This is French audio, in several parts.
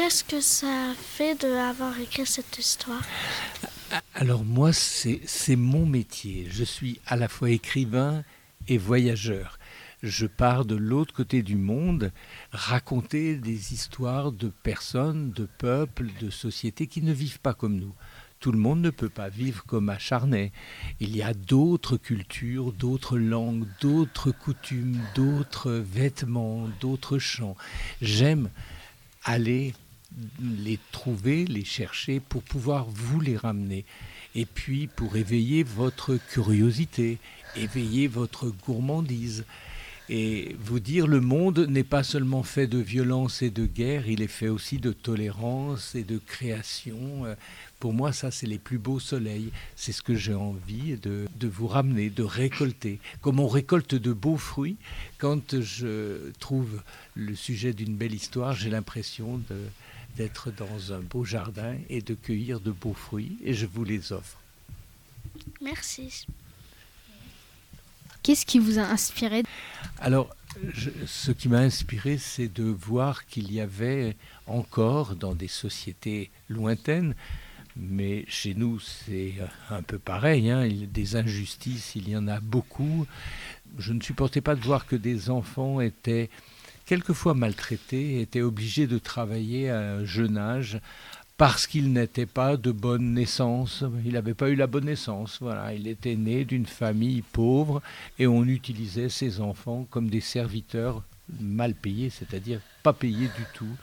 qu'est-ce que ça fait d'avoir écrit cette histoire? Alors moi, c'est mon métier. Je suis à la fois écrivain et voyageur. Je pars de l'autre côté du monde raconter des histoires de personnes, de peuples, de sociétés qui ne vivent pas comme nous. Tout le monde ne peut pas vivre comme à. Il y a d'autres cultures, d'autres langues, d'autres coutumes, d'autres vêtements, d'autres chants. J'aime aller les trouver, les chercher pour pouvoir vous les ramener. Et puis pour éveiller votre curiosité, éveiller votre gourmandise et vous dire le monde n'est pas seulement fait de violence et de guerre, il est fait aussi de tolérance et de création. Pour moi, ça, c'est les plus beaux soleils. C'est ce que j'ai envie de, de, vous ramener, de récolter. Comme on récolte de beaux fruits, quand je trouve le sujet d'une belle histoire, j'ai l'impression d'être dans un beau jardin et de cueillir de beaux fruits, et je vous les offre. Merci. Qu'est-ce qui vous a inspiré? Alors, ce qui m'a inspiré, c'est de voir qu'il y avait encore dans des sociétés lointaines, mais chez nous c'est un peu pareil, hein, des injustices, il y en a beaucoup. Je ne supportais pas de voir que des enfants étaient quelquefois maltraités, étaient obligés de travailler à un jeune âge parce qu'il n'était pas de bonne naissance, il n'avait pas eu la bonne naissance, voilà, il était né d'une famille pauvre et on utilisait ses enfants comme des serviteurs mal payés, c'est-à-dire pas payés du tout.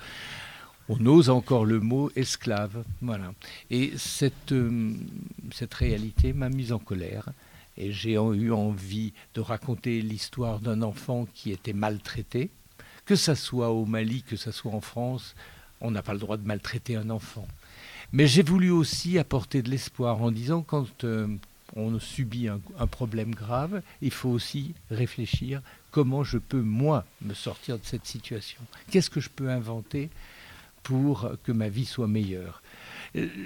On ose encore le mot esclave, voilà. Et cette, euh, cette réalité m'a mise en colère et j'ai eu envie de raconter l'histoire d'un enfant qui était maltraité, que ça soit au Mali, que ça soit en France, on n'a pas le droit de maltraiter un enfant. Mais j'ai voulu aussi apporter de l'espoir en disant quand euh, on subit un, problème grave, il faut aussi réfléchir comment je peux, moi, me sortir de cette situation. Qu'est-ce que je peux inventer pour que ma vie soit meilleure?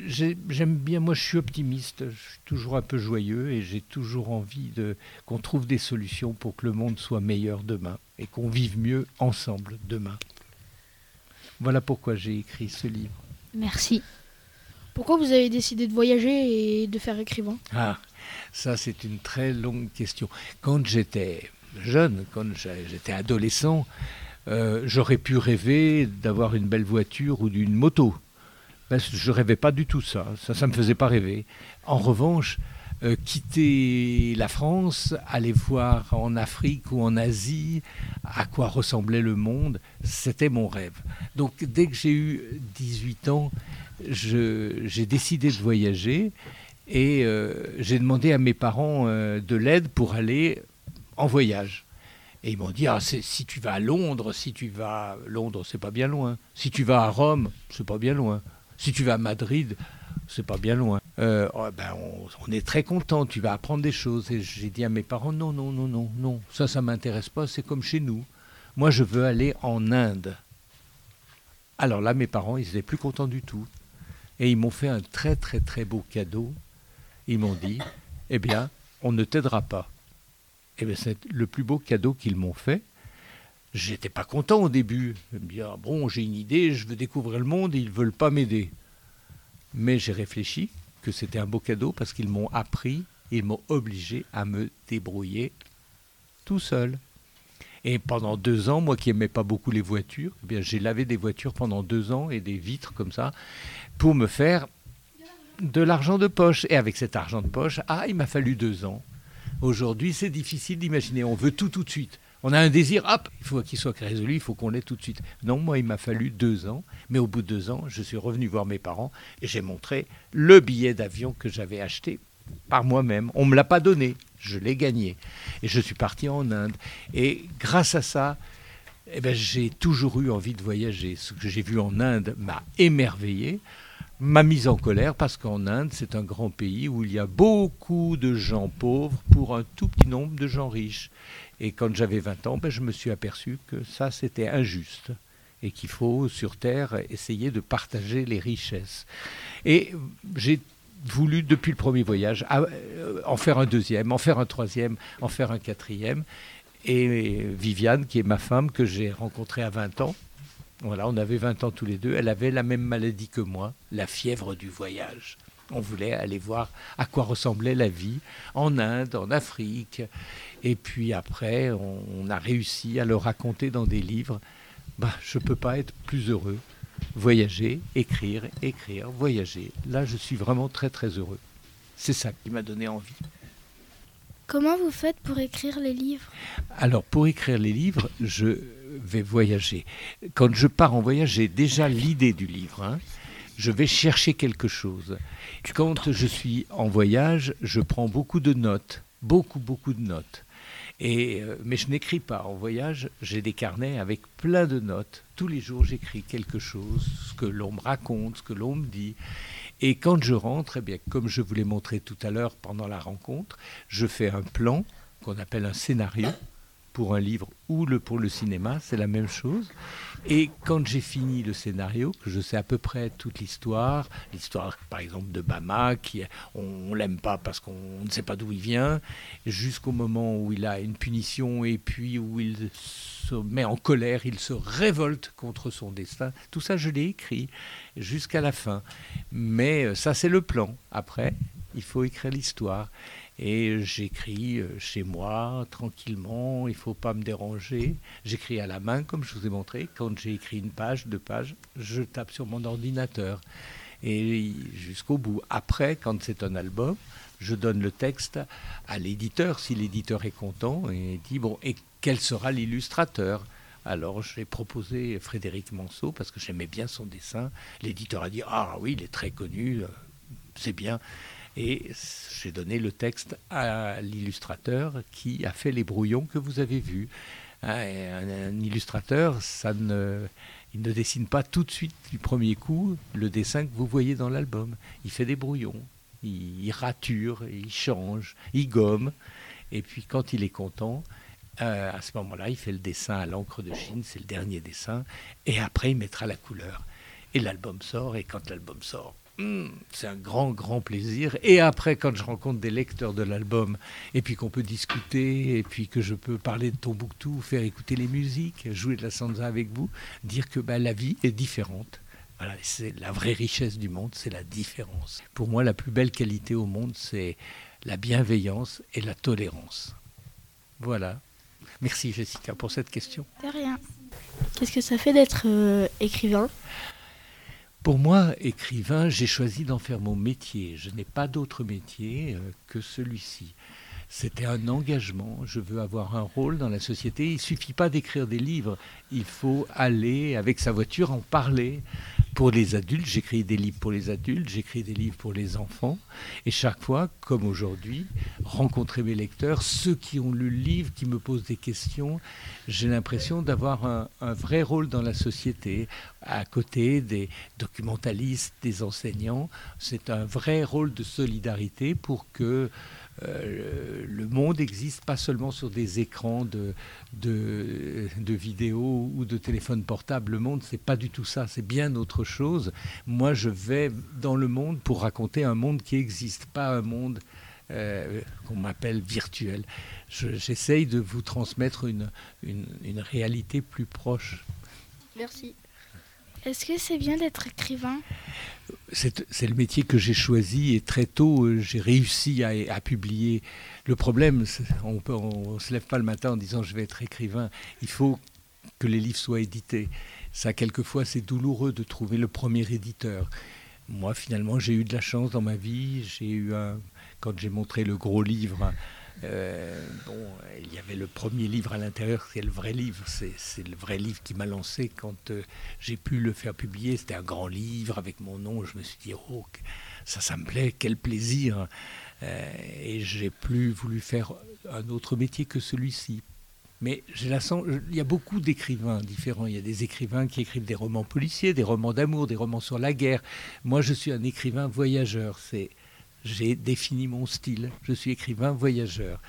J'aime bien, moi je suis optimiste, je suis toujours un peu joyeux et j'ai toujours envie de qu'on trouve des solutions pour que le monde soit meilleur demain et qu'on vive mieux ensemble demain. Voilà pourquoi j'ai écrit ce livre. Merci. Pourquoi vous avez décidé de voyager et de faire écrivain? Ah, ça c'est une très longue question. Quand j'étais jeune, quand j'étais adolescent, euh, j'aurais pu rêver d'avoir une belle voiture ou d'une moto. Ben, je rêvais pas du tout ça. Ça, ça me faisait pas rêver. En revanche, euh, quitter la France, aller voir en Afrique ou en Asie à quoi ressemblait le monde, c'était mon rêve. Donc dès que j'ai eu 18 ans, j'ai décidé de voyager et euh, j'ai demandé à mes parents euh, de l'aide pour aller en voyage. Et ils m'ont dit ah, si tu vas à Londres, si tu vas à Londres, c'est pas bien loin. Si tu vas à Rome, c'est pas bien loin. Si tu vas à Madrid, c'est pas bien loin. Euh, oh, ben on, est très content, tu vas apprendre des choses. Et j'ai dit à mes parents, non, non, non, non, non, ça, ça m'intéresse pas, c'est comme chez nous. Moi, je veux aller en Inde. Alors là, mes parents, ils étaient plus contents du tout. Et ils m'ont fait un très, très, très beau cadeau. Ils m'ont dit, eh bien, on ne t'aidera pas. Eh bien, c'est le plus beau cadeau qu'ils m'ont fait. J'étais pas content au début. Bien, bon, j'ai une idée, je veux découvrir le monde ils veulent pas m'aider. Mais j'ai réfléchi que c'était un beau cadeau parce qu'ils m'ont appris, ils m'ont obligé à me débrouiller tout seul. Et pendant deux ans, moi qui n'aimais pas beaucoup les voitures, eh bien j'ai lavé des voitures pendant deux ans et des vitres comme ça pour me faire de l'argent de poche. Et avec cet argent de poche, ah, il m'a fallu deux ans. Aujourd'hui, c'est difficile d'imaginer. On veut tout tout de suite. On a un désir, hop, il faut qu'il soit résolu, il faut qu'on l'ait tout de suite. Non, moi, il m'a fallu deux ans, mais au bout de deux ans, je suis revenu voir mes parents et j'ai montré le billet d'avion que j'avais acheté par moi-même. On ne me l'a pas donné, je l'ai gagné. Et je suis parti en Inde. Et grâce à ça, eh ben, j'ai toujours eu envie de voyager. Ce que j'ai vu en Inde m'a émerveillé, m'a mise en colère, parce qu'en Inde, c'est un grand pays où il y a beaucoup de gens pauvres pour un tout petit nombre de gens riches. Et quand j'avais 20 ans, ben, je me suis aperçu que ça, c'était injuste et qu'il faut, sur Terre, essayer de partager les richesses. Et j'ai voulu, depuis le premier voyage, euh, en faire un deuxième, en faire un troisième, en faire un quatrième. Et Viviane, qui est ma femme, que j'ai rencontrée à 20 ans, Voilà, on avait 20 ans tous les deux. Elle avait la même maladie que moi, la fièvre du voyage. On voulait aller voir à quoi ressemblait la vie en Inde, en Afrique. Et puis après, on, a réussi à le raconter dans des livres. Bah, je ne peux pas être plus heureux. Voyager, écrire, écrire, voyager. Là, je suis vraiment très très heureux. C'est ça qui m'a donné envie. Comment vous faites pour écrire les livres? Alors, pour écrire les livres, je vais voyager. Quand je pars en voyage, j'ai déjà l'idée du livre. Hein. Je vais chercher quelque chose. Quand je suis en voyage, je prends beaucoup de notes, beaucoup, beaucoup de notes. Euh, mais je n'écris pas. En voyage, j'ai des carnets avec plein de notes. Tous les jours, j'écris quelque chose, ce que l'on me raconte, ce que l'on me dit. Et quand je rentre, eh bien, comme je vous l'ai montré tout à l'heure pendant la rencontre, je fais un plan qu'on appelle un scénario pour un livre ou pour le cinéma, c'est la même chose. Et quand j'ai fini le scénario, que je sais à peu près toute l'histoire, l'histoire par exemple de Bama, qui on, ne l'aime pas parce qu'on ne sait pas d'où il vient, jusqu'au moment où il a une punition et puis où il se met en colère, il se révolte contre son destin. Tout ça, je l'ai écrit jusqu'à la fin. Mais euh, ça, c'est le plan. Après, il faut écrire l'histoire. Et j'écris euh, chez moi, tranquillement, il ne faut pas me déranger. J'écris à la main, comme je vous ai montré. Quand j'ai écrit une page, deux pages, je tape sur mon ordinateur. Et jusqu'au bout. Après, quand c'est un album, je donne le texte à l'éditeur, si l'éditeur est content, et dit, bon, et quel sera l'illustrateur? Alors j'ai proposé Frédéric Manceau parce que j'aimais bien son dessin. L'éditeur a dit Ah oui, il est très connu, euh, c'est bien. Et j'ai donné le texte à l'illustrateur qui a fait les brouillons que vous avez vus. Hein, un, illustrateur, ça ne, il ne dessine pas tout de suite du premier coup le dessin que vous voyez dans l'album. Il fait des brouillons, il, rature, il change, il gomme. Et puis quand il est content, euh, à ce moment-là, il fait le dessin à l'encre de Chine, c'est le dernier dessin, et après il mettra la couleur. Et l'album sort, et quand l'album sort, Hmm, c'est un grand, grand plaisir. Et après, quand je rencontre des lecteurs de l'album, et puis qu'on peut discuter, et puis que je peux parler de Tombouctou, faire écouter les musiques, jouer de la sansa avec vous, dire que bah, la vie est différente. Voilà, c'est la vraie richesse du monde, c'est la différence. Pour moi, la plus belle qualité au monde, c'est la bienveillance et la tolérance. Voilà. Merci Jessica pour cette question. De rien. Qu'est-ce que ça fait d'être euh, écrivain? Pour moi, écrivain, j'ai choisi d'en faire mon métier. Je n'ai pas d'autre métier euh, que celui-ci. C'était un engagement. Je veux avoir un rôle dans la société. Il ne suffit pas d'écrire des livres. Il faut aller avec sa voiture en parler, pour les adultes, j'écris des livres pour les adultes, j'écris des livres pour les enfants. Et chaque fois, comme aujourd'hui, rencontrer mes lecteurs, ceux qui ont lu le livre, qui me posent des questions, j'ai l'impression d'avoir un, vrai rôle dans la société, à côté des documentalistes, des enseignants. C'est un vrai rôle de solidarité pour que euh, le monde existe pas seulement sur des écrans de, de, vidéos ou de téléphones portables. Le monde, c'est pas du tout ça, c'est bien autre chose. Moi, je vais dans le monde pour raconter un monde qui existe, pas un monde euh, qu'on m'appelle virtuel. J'essaye de vous transmettre une, une réalité plus proche. Merci. Est-ce que c'est bien d'être écrivain? C'est le métier que j'ai choisi et très tôt euh, j'ai réussi à, publier. Le problème, on ne se lève pas le matin en disant je vais être écrivain. Il faut que les livres soient édités. Ça, quelquefois, c'est douloureux de trouver le premier éditeur. Moi, finalement, j'ai eu de la chance dans ma vie. J'ai eu un, quand j'ai montré le gros livre euh, bon, il y avait le premier livre à l'intérieur, c'est le vrai livre. C'est le vrai livre qui m'a lancé quand euh, j'ai pu le faire publier. C'était un grand livre avec mon nom. Je me suis dit, oh, ça, ça me plaît, quel plaisir. Euh, et j'ai plus voulu faire un autre métier que celui-ci. Mais la sens, il y a beaucoup d'écrivains différents. Il y a des écrivains qui écrivent des romans policiers, des romans d'amour, des romans sur la guerre. Moi, je suis un écrivain voyageur. C'est j'ai défini mon style. Je suis écrivain voyageur.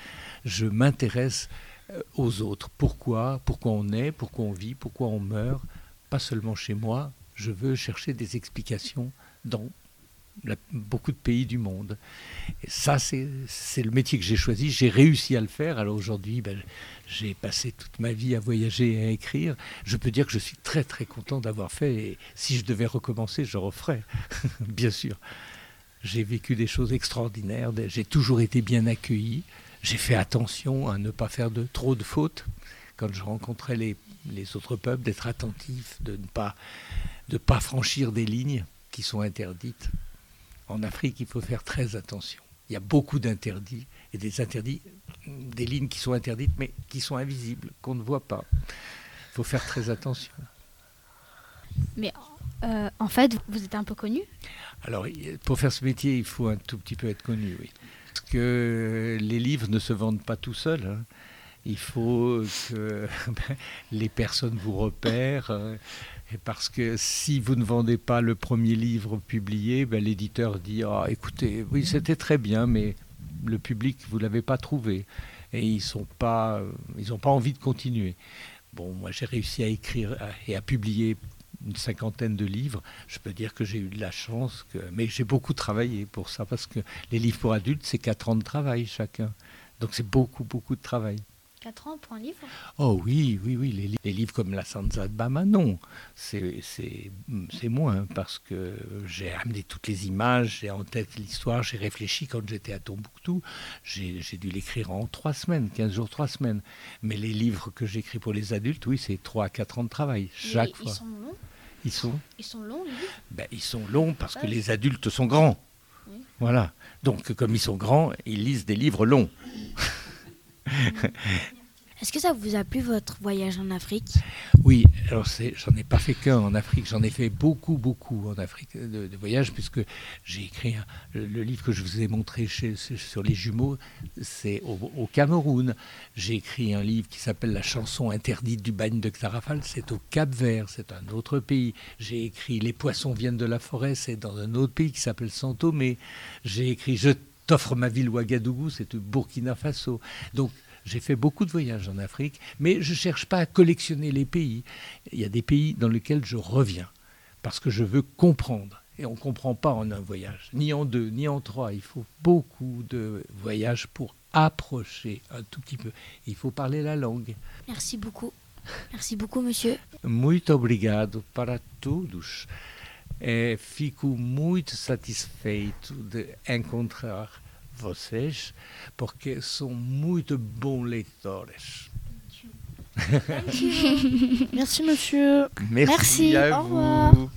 Je m'intéresse euh, aux autres. Pourquoi? Pourquoi on est? Pourquoi on vit? Pourquoi on meurt? Pas seulement chez moi. Je veux chercher des explications dans beaucoup de pays du monde. Et ça, c'est le métier que j'ai choisi. J'ai réussi à le faire. Alors aujourd'hui, ben, j'ai passé toute ma vie à voyager et à écrire. Je peux dire que je suis très très content d'avoir fait. Et si je devais recommencer, je referais, bien sûr. J'ai vécu des choses extraordinaires. J'ai toujours été bien accueilli. J'ai fait attention à ne pas faire de trop de fautes quand je rencontrais les, les autres peuples, d'être attentif, de ne pas, de pas franchir des lignes qui sont interdites. En Afrique, il faut faire très attention. Il y a beaucoup d'interdits et des interdits, des lignes qui sont interdites mais qui sont invisibles, qu'on ne voit pas. Il faut faire très attention. Mais euh, en fait, vous êtes un peu connu? Alors, pour faire ce métier, il faut un tout petit peu être connu, oui. Parce que les livres ne se vendent pas tout seuls. Hein il faut que les personnes vous repèrent. Euh, parce que si vous ne vendez pas le premier livre publié, ben, l'éditeur dit ah, écoutez, oui, c'était très bien, mais le public, vous ne l'avez pas trouvé. Et ils n'ont pas, ils pas envie de continuer. Bon, moi, j'ai réussi à écrire et à publier une cinquantaine de livres. Je peux dire que j'ai eu de la chance, mais j'ai beaucoup travaillé pour ça, parce que les livres pour adultes, c'est quatre ans de travail chacun. Donc c'est beaucoup, beaucoup de travail. 4 ans pour un livre? Oh oui, oui, oui. Les, livres comme La Sansa de Bama, non. C'est moins, parce que j'ai amené toutes les images, j'ai en tête l'histoire, j'ai réfléchi quand j'étais à Tombouctou. J'ai dû l'écrire en 3 semaines, 15 jours, 3 semaines. Mais les livres que j'écris pour les adultes, oui, c'est 3 à 4 ans de travail, chaque fois. Ils sont longs? Ils sont Ils sont longs, les livres? Ben, Ils sont longs parce que les adultes sont grands. Voilà. Donc, comme ils sont grands, ils lisent des livres longs. Est-ce que ça vous a plu votre voyage en Afrique? Oui, alors j'en ai pas fait qu'un en Afrique, j'en ai fait beaucoup, beaucoup en Afrique de, voyages, puisque j'ai écrit le, livre que je vous ai montré sur les jumeaux, c'est au, Cameroun. J'ai écrit un livre qui s'appelle La chanson interdite du bagne de Tarafal, c'est au Cap Vert, c'est un autre pays. J'ai écrit Les poissons viennent de la forêt, c'est dans un autre pays qui s'appelle Santo, mais j'ai écrit Je t'offre ma ville Ouagadougou, c'est Burkina Faso. Donc j'ai fait beaucoup de voyages en Afrique, mais je ne cherche pas à collectionner les pays. Il y a des pays dans lesquels je reviens, parce que je veux comprendre. Et on ne comprend pas en un voyage, ni en deux, ni en trois. Il faut beaucoup de voyages pour approcher un tout petit peu. Il faut parler la langue. Merci beaucoup. Merci beaucoup, monsieur. Muito obrigado para todos. Fico muito satisfeito de encontrar vocês, porque são muito bons leitores. Merci, monsieur. Merci, Merci. à vous.